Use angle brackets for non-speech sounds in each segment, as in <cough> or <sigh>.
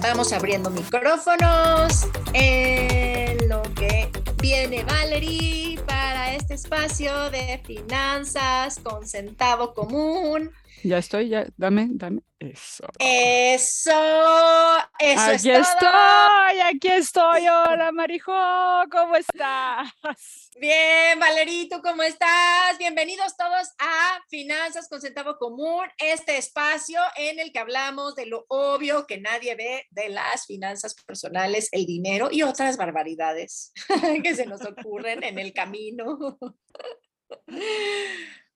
Vamos abriendo micrófonos en lo que viene Valerie para este espacio de finanzas con centavo común. Ya estoy, ya, dame, dame. Eso. Eso, eso es aquí todo. estoy, aquí estoy. <laughs> Hola, Marijo, ¿cómo estás? Bien, Valerie, ¿tú cómo estás? Bienvenidos todos a Finanzas con Centavo Común, este espacio en el que hablamos de lo obvio que nadie ve de las finanzas personales, el dinero y otras barbaridades <laughs> que se nos ocurren en el camino. <laughs>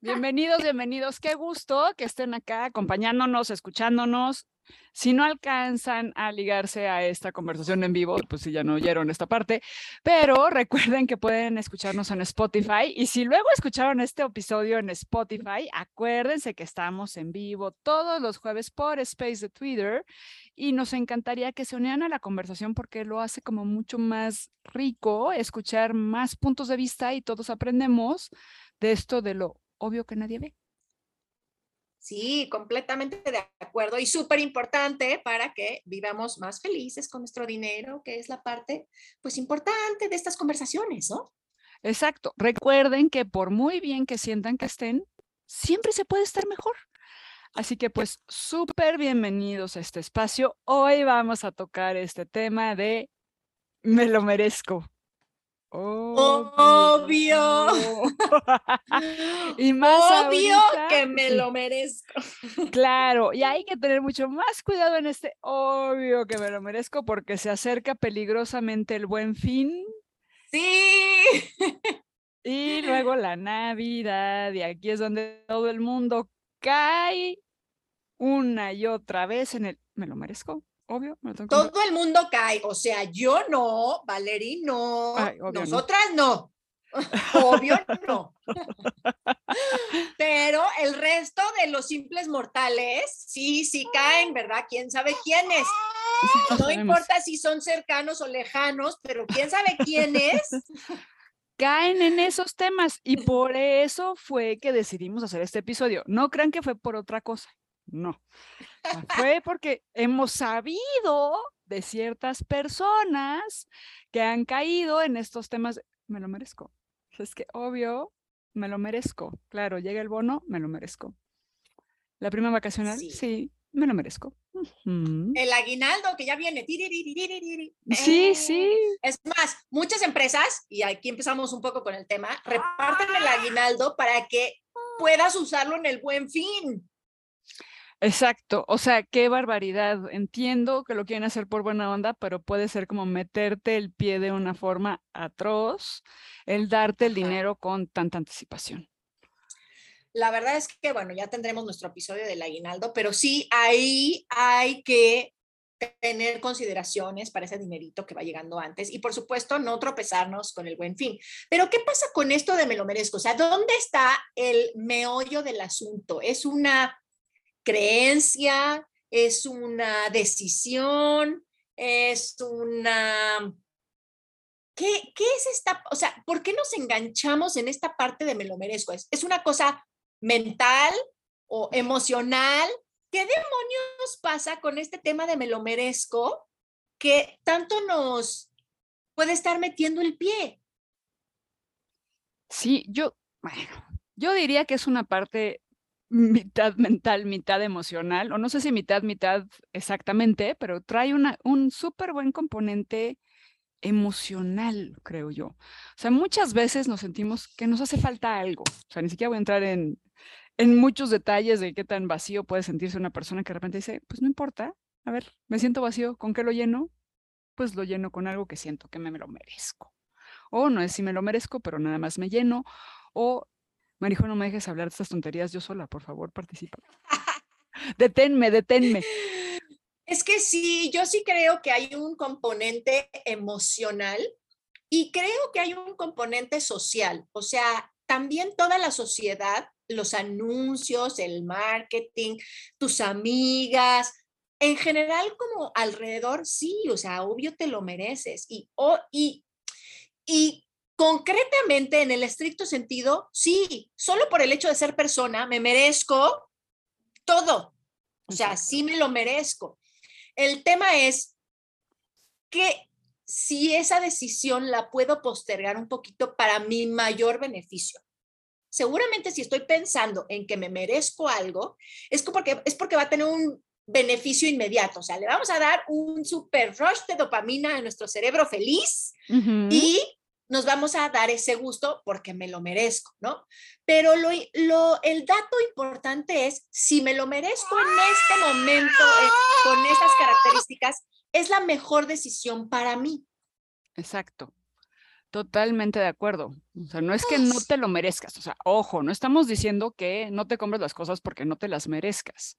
Bienvenidos, bienvenidos. Qué gusto que estén acá acompañándonos, escuchándonos. Si no alcanzan a ligarse a esta conversación en vivo, pues si ya no oyeron esta parte, pero recuerden que pueden escucharnos en Spotify y si luego escucharon este episodio en Spotify, acuérdense que estamos en vivo todos los jueves por Space de Twitter y nos encantaría que se unieran a la conversación porque lo hace como mucho más rico escuchar más puntos de vista y todos aprendemos de esto de lo obvio que nadie ve. Sí, completamente de acuerdo y súper importante para que vivamos más felices con nuestro dinero, que es la parte pues importante de estas conversaciones, ¿no? Exacto. Recuerden que por muy bien que sientan que estén, siempre se puede estar mejor. Así que pues súper bienvenidos a este espacio. Hoy vamos a tocar este tema de me lo merezco. Obvio. <laughs> y más Obvio ahorita, que me lo merezco. <laughs> Claro, y hay que tener mucho más cuidado en este obvio que me lo merezco porque se acerca peligrosamente el buen fin Sí. Y <laughs> luego la Navidad, y aquí es donde todo el mundo cae una y otra vez en el, me lo merezco, obvio, me lo tengo que comprar". Todo el mundo cae, o sea, yo no, Valerie no, Ay, obvio no. nosotras no. Obvio no. Pero el resto de los simples mortales, sí, sí caen, ¿verdad? ¿Quién sabe quiénes? No No sabemos. importa si son cercanos o lejanos, pero quién sabe quiénes. Caen en esos temas y por eso fue que decidimos hacer este episodio. No crean que fue por otra cosa, no. Ah, Fue porque hemos sabido de ciertas personas que han caído en estos temas. Me lo merezco. Es que obvio, me lo merezco. Claro, llega el bono, me lo merezco. La prima vacacional, Sí. sí, me lo merezco. El aguinaldo que ya viene. Sí, Eh, sí. Es más, muchas empresas, y aquí empezamos un poco con el tema, reparten el aguinaldo para que puedas usarlo en el buen fin. Exacto, o sea, qué barbaridad. Entiendo que lo quieren hacer por buena onda, pero puede ser como meterte el pie de una forma atroz el darte el dinero con tanta anticipación. La verdad es que, bueno, ya tendremos nuestro episodio del aguinaldo, pero sí, ahí hay que tener consideraciones para ese dinerito que va llegando antes y por supuesto no tropezarnos con el buen fin. Pero ¿qué pasa con esto de me lo merezco? O sea, ¿dónde está el meollo del asunto? ¿Es una creencia? ¿Es una decisión? ¿Es una... ¿Qué, ¿Qué es esta? O sea, ¿por qué nos enganchamos en esta parte de me lo merezco? ¿Es, es una cosa mental o emocional? ¿Qué demonios pasa con este tema de me lo merezco que tanto nos puede estar metiendo el pie? Sí, yo, bueno, yo diría que es una parte mitad mental, mitad emocional, o no sé si mitad, mitad exactamente, pero trae una, un súper buen componente emocional, creo yo. O sea, muchas veces nos sentimos que nos hace falta algo. O sea, ni siquiera voy a entrar en, en muchos detalles de qué tan vacío puede sentirse una persona que de repente dice, pues no importa, a ver, me siento vacío, ¿con qué lo lleno? Pues lo lleno con algo que siento que me, me lo merezco. O no es si me lo merezco, pero nada más me lleno. O, Marijo, no me dejes hablar de estas tonterías yo sola, por favor, participa. deténme, deténme. Es que sí, yo sí creo que hay un componente emocional y creo que hay un componente social. O sea, también toda la sociedad, los anuncios, el marketing, tus amigas, en general como alrededor, sí, o sea, obvio te lo mereces. Y, y, y concretamente, en el estricto sentido, sí, solo por el hecho de ser persona, me merezco todo. O sea, sí me lo merezco. El tema es que si esa decisión la puedo postergar un poquito para mi mayor beneficio. Seguramente si estoy pensando en que me merezco algo, es porque, es porque va a tener un beneficio inmediato. O sea, le vamos a dar un super rush de dopamina a nuestro cerebro feliz y nos vamos a dar ese gusto porque me lo merezco, ¿no? Pero el dato importante es, si me lo merezco en este momento, eh, con estas características, es la mejor decisión para mí. Exacto. Totalmente de acuerdo. O sea, no es que no te lo merezcas. O sea, ojo, no estamos diciendo que no te compres las cosas porque no te las merezcas.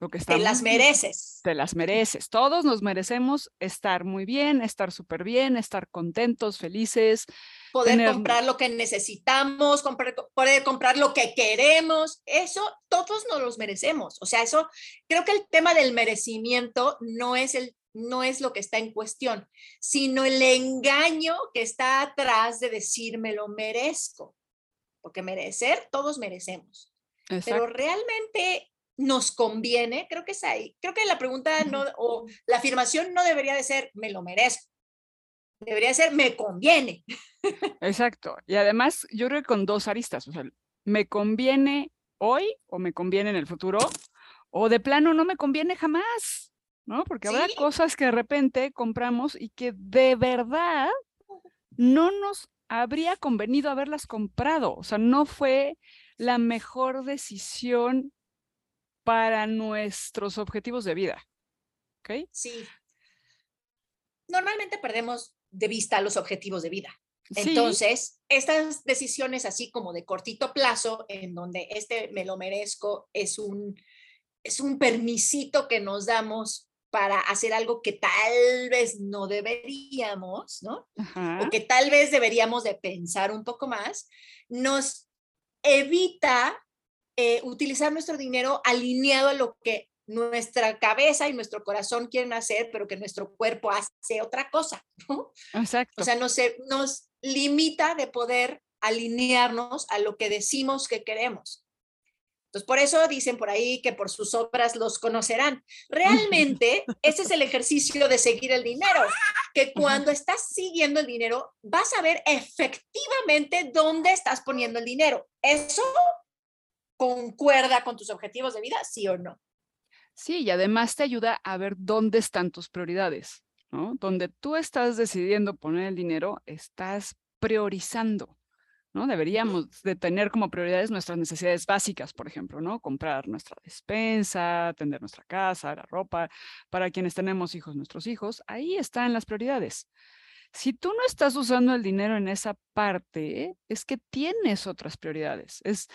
Lo que te las mereces. Te las mereces. Todos nos merecemos estar muy bien, estar súper bien, estar contentos, felices. Poder comprar lo que necesitamos, comprar, poder comprar lo que queremos. Eso todos nos los merecemos. O sea, eso creo que el tema del merecimiento no es el no es lo que está en cuestión, sino el engaño que está atrás de decir me lo merezco. Porque merecer, todos merecemos. Pero realmente nos conviene, creo que es ahí. Creo que la pregunta no, o la afirmación no debería de ser me lo merezco. Debería ser me conviene. Exacto. Y además, yo creo que con dos aristas, o sea, me conviene hoy o me conviene en el futuro, o de plano no me conviene jamás. ¿No? Porque habrá cosas que de repente compramos y que de verdad no nos habría convenido haberlas comprado. O sea, no fue la mejor decisión para nuestros objetivos de vida. ¿Ok? Sí. Normalmente perdemos de vista los objetivos de vida. Entonces, estas decisiones así como de cortito plazo, en donde este me lo merezco, es un, es un permisito que nos damos para hacer algo que tal vez no deberíamos, ¿no? O que tal vez deberíamos de pensar un poco más, nos evita eh, utilizar nuestro dinero alineado a lo que nuestra cabeza y nuestro corazón quieren hacer, pero que nuestro cuerpo hace otra cosa, <laughs> ¿no? Exacto. O sea, nos, nos limita de poder alinearnos a lo que decimos que queremos. Entonces, por eso dicen por ahí que por sus obras los conocerán. <laughs> Realmente, ese es el ejercicio de seguir el dinero, que cuando estás siguiendo el dinero, vas a ver efectivamente dónde estás poniendo el dinero. ¿Eso concuerda con tus objetivos de vida, sí o no? Sí, y además te ayuda a ver dónde están tus prioridades, ¿no? Donde tú estás decidiendo poner el dinero, estás priorizando. ¿No? Deberíamos de tener como prioridades nuestras necesidades básicas, por ejemplo, ¿no? Comprar nuestra despensa, atender nuestra casa, la ropa, para quienes tenemos hijos, nuestros hijos, ahí están las prioridades. Si tú no estás usando el dinero en esa parte, es que tienes otras prioridades. Es,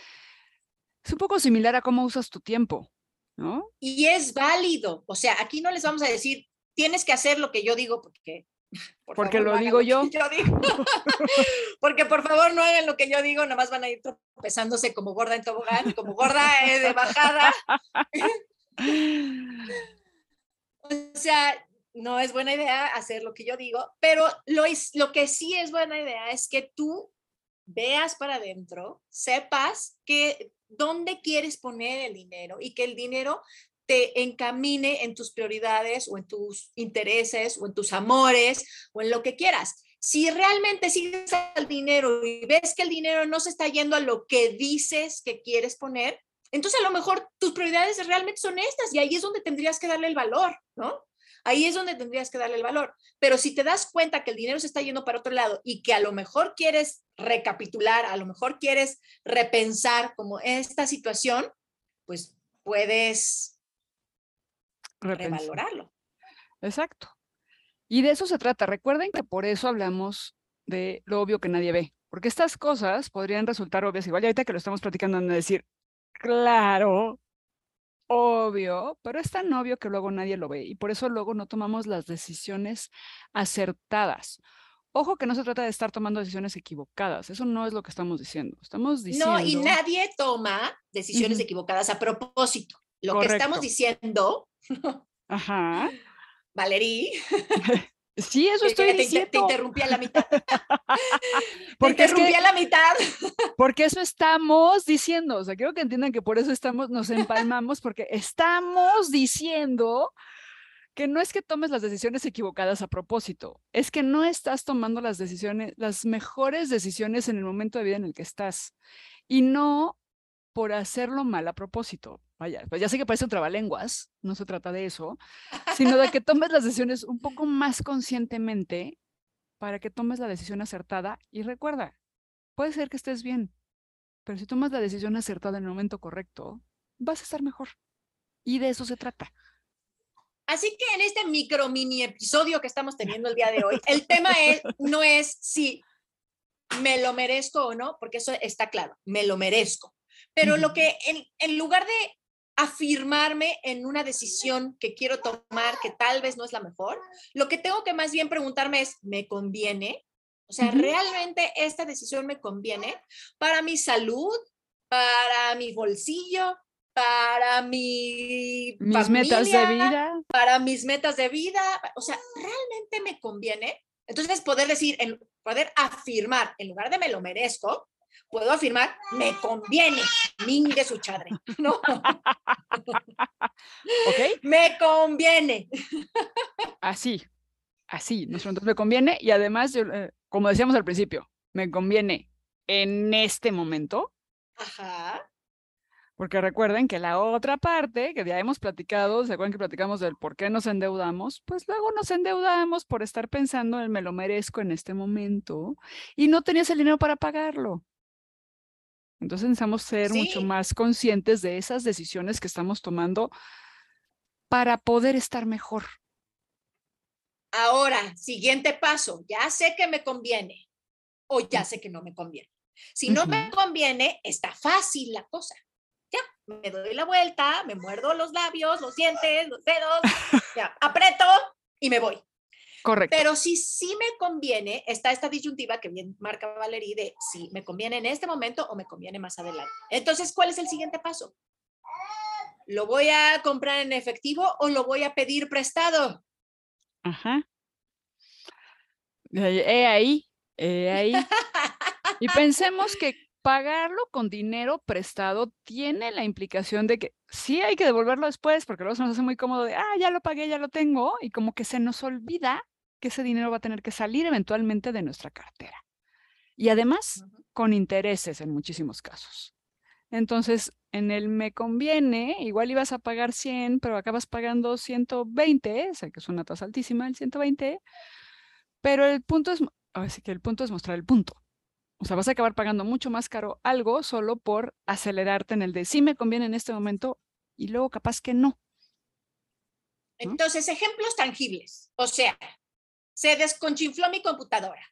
es un poco similar a cómo usas tu tiempo, ¿no? Y es válido. O sea, aquí no les vamos a decir, tienes que hacer lo que yo digo porque porque lo digo yo. <laughs> <laughs> Porque por favor no hagan lo que yo digo, nomás van a ir tropezándose como gorda en tobogán, como gorda de bajada. <laughs> o sea, no es buena idea hacer lo que yo digo, pero lo, es, lo que sí es buena idea es que tú veas para adentro, sepas que dónde quieres poner el dinero y que el dinero te encamine en tus prioridades o en tus intereses o en tus amores o en lo que quieras. Si realmente sigues al dinero y ves que el dinero no se está yendo a lo que dices que quieres poner, entonces a lo mejor tus prioridades realmente son estas y ahí es donde tendrías que darle el valor, ¿no? Ahí es donde tendrías que darle el valor. Pero si te das cuenta que el dinero se está yendo para otro lado y que a lo mejor quieres recapitular, a lo mejor quieres repensar como esta situación, pues puedes revalorarlo. Exacto. Y de eso se trata. Recuerden que por eso hablamos de lo obvio que nadie ve, porque estas cosas podrían resultar obvias igual. Y ahorita que lo estamos platicando, van a decir, claro, obvio, pero es tan obvio que luego nadie lo ve y por eso luego no tomamos las decisiones acertadas. Ojo que no se trata de estar tomando decisiones equivocadas, eso no es lo que estamos diciendo. Estamos diciendo... No, y nadie toma decisiones equivocadas a propósito. Lo que estamos diciendo, Ajá. <laughs> Valerí, <laughs> Sí, eso estoy que te, te diciendo. interrumpí a la mitad. <laughs> te Porque es interrumpí que- a la mitad. Porque eso estamos diciendo, o sea, quiero que entiendan que por eso estamos, nos empalmamos, porque estamos diciendo que no es que tomes las decisiones equivocadas a propósito, es que no estás tomando las decisiones, las mejores decisiones en el momento de vida en el que estás, y no por hacerlo mal a propósito. Vaya, pues ya sé que parece un trabalenguas, no se trata de eso, sino de que <laughs> tomes las decisiones un poco más conscientemente para que tomes la decisión acertada y recuerda, puede ser que estés bien, pero si tomas la decisión acertada en el momento correcto, vas a estar mejor. Y de eso se trata. Así que en este micro mini episodio que estamos teniendo el día de hoy, el tema es, <laughs> no es si me lo merezco o no, porque eso está claro, me lo merezco. Pero lo que en, en lugar de afirmarme en una decisión que quiero tomar que tal vez no es la mejor, lo que tengo que más bien preguntarme es, ¿me conviene? O sea. ¿realmente esta decisión me conviene para mi salud, para mi bolsillo, para mi Mis metas de vida. para mis metas de vida, o sea, ¿realmente me conviene? Entonces, poder decir, poder afirmar, en lugar de me lo merezco, puedo afirmar, me conviene, mingue su chadre, ¿no? <laughs> ¿Ok? me conviene. Así. Así. Nuestro entonces me conviene. Y además, yo, eh, como decíamos al principio, me conviene en este momento. Ajá. Porque recuerden que la otra parte que ya hemos platicado, ¿se acuerdan que platicamos del por qué nos endeudamos? Pues luego nos endeudamos por estar pensando en me lo merezco en este momento y no tenías el dinero para pagarlo. Entonces necesitamos ser mucho más conscientes de esas decisiones que estamos tomando para poder estar mejor. Ahora, siguiente paso, ya sé que me conviene o ya sé que no me conviene. Si no me conviene, está fácil la cosa. Ya, me doy la vuelta, me muerdo los labios, los dientes, los dedos, ya, aprieto y me voy. Correcto. Pero si sí me conviene, está esta disyuntiva que bien marca Valerie de si me conviene en este momento o me conviene más adelante. Entonces, ¿cuál es el siguiente paso? ¿Lo voy a comprar en efectivo o lo voy a pedir prestado? Ajá. Eh, He ahí, he ahí. <laughs> Y pensemos que pagarlo con dinero prestado tiene la implicación de que sí hay que devolverlo después, porque luego se nos hace muy cómodo de, ah, ya lo pagué, ya lo tengo, y como que se nos olvida que ese dinero va a tener que salir eventualmente de nuestra cartera. Y además, con intereses en muchísimos casos. Entonces, en el me conviene, igual ibas a pagar 100, pero acabas pagando 120, sé que es una tasa altísima el 120, pero el punto es, así que el punto es mostrar el punto. O sea, vas a acabar pagando mucho más caro algo solo por acelerarte en el de sí me conviene en este momento y luego capaz que. ¿no? Entonces, ejemplos tangibles. O sea, se desconchinfló mi computadora.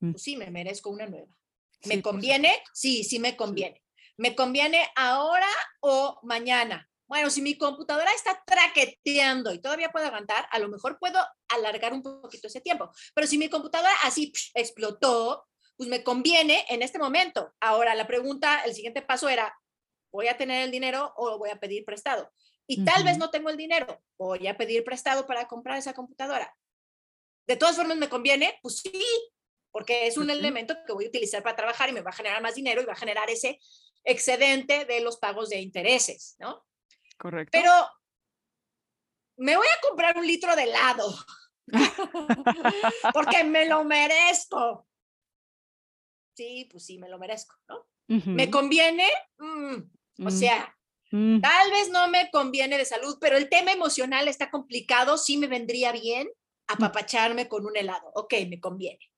Mm. Pues sí, me merezco una nueva. ¿Me conviene? Sí, sí me conviene. ¿Me conviene ahora o mañana? Bueno, si mi computadora está traqueteando y todavía puedo aguantar, a lo mejor puedo alargar un poquito ese tiempo. Pero si mi computadora así psh, explotó, pues me conviene en este momento. Ahora, la pregunta, el siguiente paso era, ¿voy a tener el dinero o voy a pedir prestado? Y tal vez no tengo el dinero, voy a pedir prestado para comprar esa computadora. De todas formas, ¿me conviene? Pues sí, porque es un elemento que voy a utilizar para trabajar y me va a generar más dinero y va a generar ese excedente de los pagos de intereses, ¿no? Correcto. Pero me voy a comprar un litro de helado <laughs> porque me lo merezco. Sí, pues sí, me lo merezco, ¿no? ¿Me conviene? Mm, o mm, sea, mm, tal vez no me conviene de salud, pero el tema emocional está complicado, sí me vendría bien apapacharme con un helado. Ok, me conviene.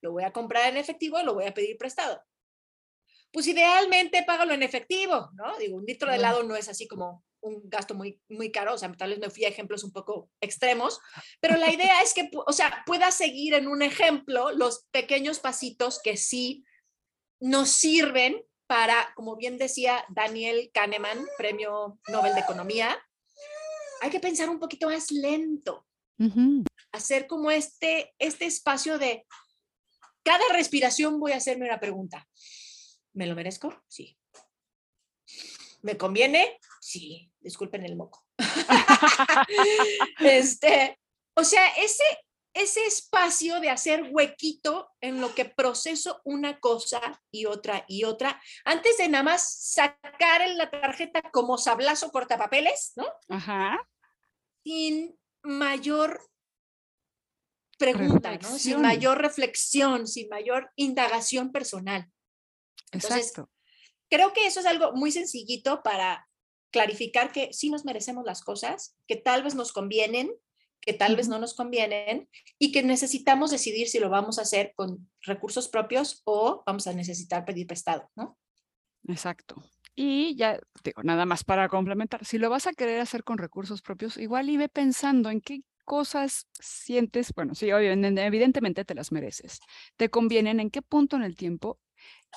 Lo voy a comprar en efectivo, lo voy a pedir prestado. Pues idealmente págalo en efectivo, ¿no? Digo, un litro de Mm. helado no es así como un gasto muy, muy caro, o sea, tal vez me fui a ejemplos un poco extremos, pero la <laughs> idea es que, o sea, pueda seguir en un ejemplo los pequeños pasitos que sí nos sirven para, como bien decía Daniel Kahneman, premio Nobel de Economía, hay que pensar un poquito más lento, hacer como este, este espacio de cada respiración voy a hacerme una pregunta. ¿Me lo merezco? Sí. ¿Me conviene? Sí. Disculpen el moco. <laughs> este, o sea, ese, ese espacio de hacer huequito en lo que proceso una cosa y otra y otra, antes de nada más sacar en la tarjeta como sablazo cortapapeles, ¿no? Ajá. Sin mayor pregunta, ¿no? Sin mayor reflexión, sin mayor indagación personal. Exacto. creo que eso es algo muy sencillito para clarificar que sí nos merecemos las cosas, que tal vez nos convienen, que tal vez no nos convienen y que necesitamos decidir si lo vamos a hacer con recursos propios o vamos a necesitar pedir prestado, ¿no? Exacto. Y ya digo, nada más para complementar, si lo vas a querer hacer con recursos propios, igual y ve pensando en qué cosas sientes, bueno, sí, evidentemente te las mereces, te convienen, en qué punto en el tiempo,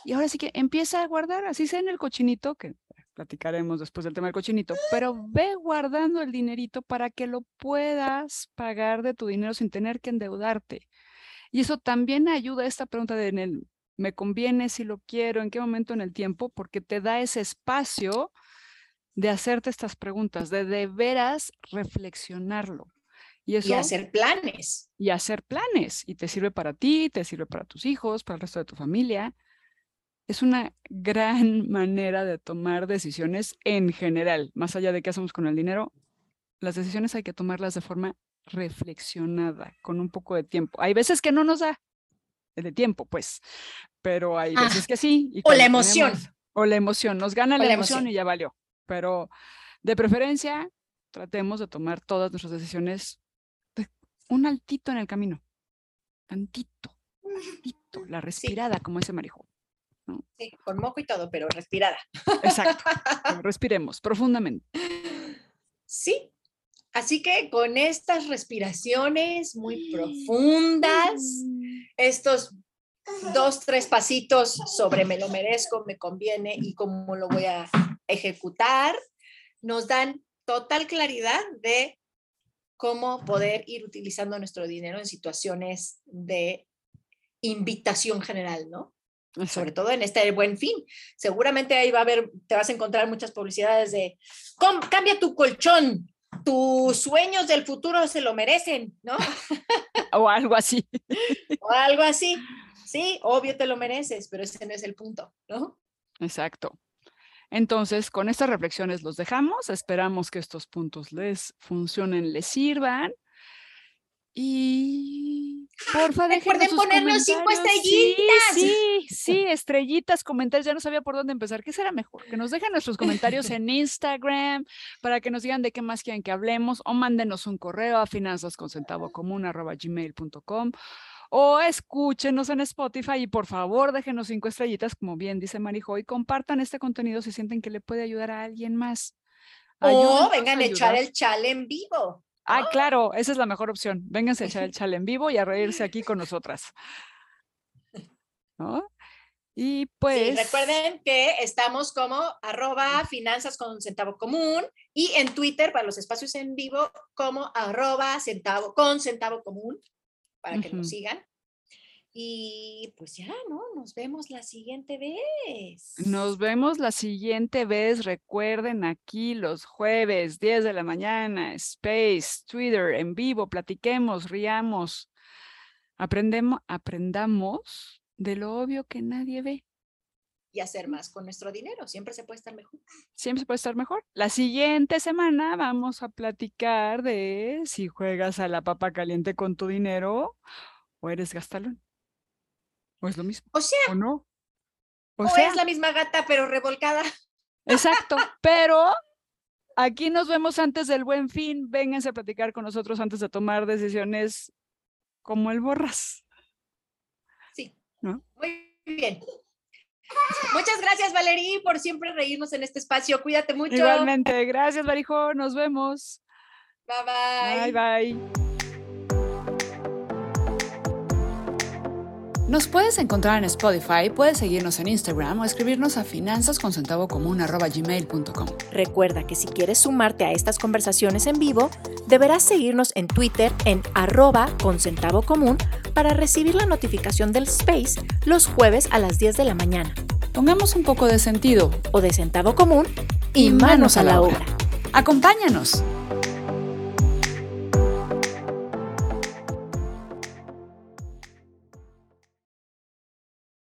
y ahora sí que empieza a guardar, así sea en el cochinito, que platicaremos después del tema del cochinito, pero ve guardando el dinerito para que lo puedas pagar de tu dinero sin tener que endeudarte. Y eso también ayuda a esta pregunta de ¿me conviene si lo quiero? ¿En qué momento en el tiempo? Porque te da ese espacio de hacerte estas preguntas, de de veras reflexionarlo. Y, eso, y hacer planes. Y hacer planes. Y te sirve para ti, te sirve para tus hijos, para el resto de tu familia es una gran <laughs> manera de tomar decisiones en general, más allá de qué hacemos con el dinero. Las decisiones hay que tomarlas de forma reflexionada, con un poco de tiempo. Hay veces que no nos da de tiempo, pues, pero hay ah, veces que sí. o la emoción. o la emoción, nos gana la, emoción, y ya valió. Pero de preferencia, tratemos de tomar todas nuestras decisiones un altito en el camino. Tantito, tantito, la respirada, como ese marijo. Sí, con moco y todo, pero respirada. Exacto. <laughs> Respiremos profundamente. Sí. Así que con estas respiraciones muy profundas, estos dos, tres pasitos sobre me lo merezco, me conviene y cómo lo voy a ejecutar, nos dan total claridad de cómo poder ir utilizando nuestro dinero en situaciones de invitación general, ¿no? sobre todo en este buen fin. Seguramente ahí va a haber, te vas a encontrar muchas publicidades de cambia tu colchón, tus sueños del futuro se lo merecen, ¿no? <laughs> o algo así. <laughs> o algo así. Sí, obvio te lo mereces, pero ese no es el punto, ¿no? Exacto. Entonces, con estas reflexiones los dejamos. Esperamos que estos puntos les funcionen, les sirvan. Y porfa, dejen sus ponernos cinco estrellitas. Sí, sí, estrellitas, comentarios. Ya no sabía por dónde empezar. ¿Qué será mejor? Que nos dejen nuestros comentarios <laughs> en Instagram para que nos digan de qué más quieren que hablemos o mándenos un correo a finanzasconcentavocomún.com o escúchenos en Spotify y por favor déjenos cinco estrellitas, como bien dice Marijo, y compartan este contenido si sienten que le puede ayudar a alguien más. o vengan a echar el chale en vivo. Ah, claro, esa es la mejor opción. Vénganse a echar el <laughs> chale en vivo y a reírse aquí con nosotras. <laughs> ¿No? Y pues. recuerden que estamos como arroba finanzas con centavo común y en Twitter para los espacios en vivo como arroba centavo con centavo común para que nos sigan. Y pues ya, ¿no? Nos vemos la siguiente vez. Nos vemos la siguiente vez. Recuerden aquí los jueves, 10 de la mañana, Space, Twitter, en vivo, platiquemos, riamos, aprendemos, aprendamos de lo obvio que nadie ve. Y hacer más con nuestro dinero. Siempre se puede estar mejor. Siempre se puede estar mejor. La siguiente semana vamos a platicar de si juegas a la papa caliente con tu dinero o eres gastalón. ¿O es lo mismo? O sea. ¿O no? O, es la misma gata, pero revolcada. Exacto, <laughs> pero aquí nos vemos antes del buen fin. Vénganse a platicar con nosotros antes de tomar decisiones como el borras. Sí. Muy bien. Muchas gracias, Valerí, por siempre reírnos en este espacio. Cuídate mucho. Igualmente. Gracias, Marijo. Nos vemos. Bye, bye. Bye, bye. Nos puedes encontrar en Spotify, puedes seguirnos en Instagram o escribirnos a finanzasconcentavocomún.gmail.com. Recuerda que si quieres sumarte a estas conversaciones en vivo, deberás seguirnos en Twitter en arroba con centavo común para recibir la notificación del space los jueves a las 10 de la mañana. Pongamos un poco de sentido o de centavo común y, manos, a la obra. Acompáñanos.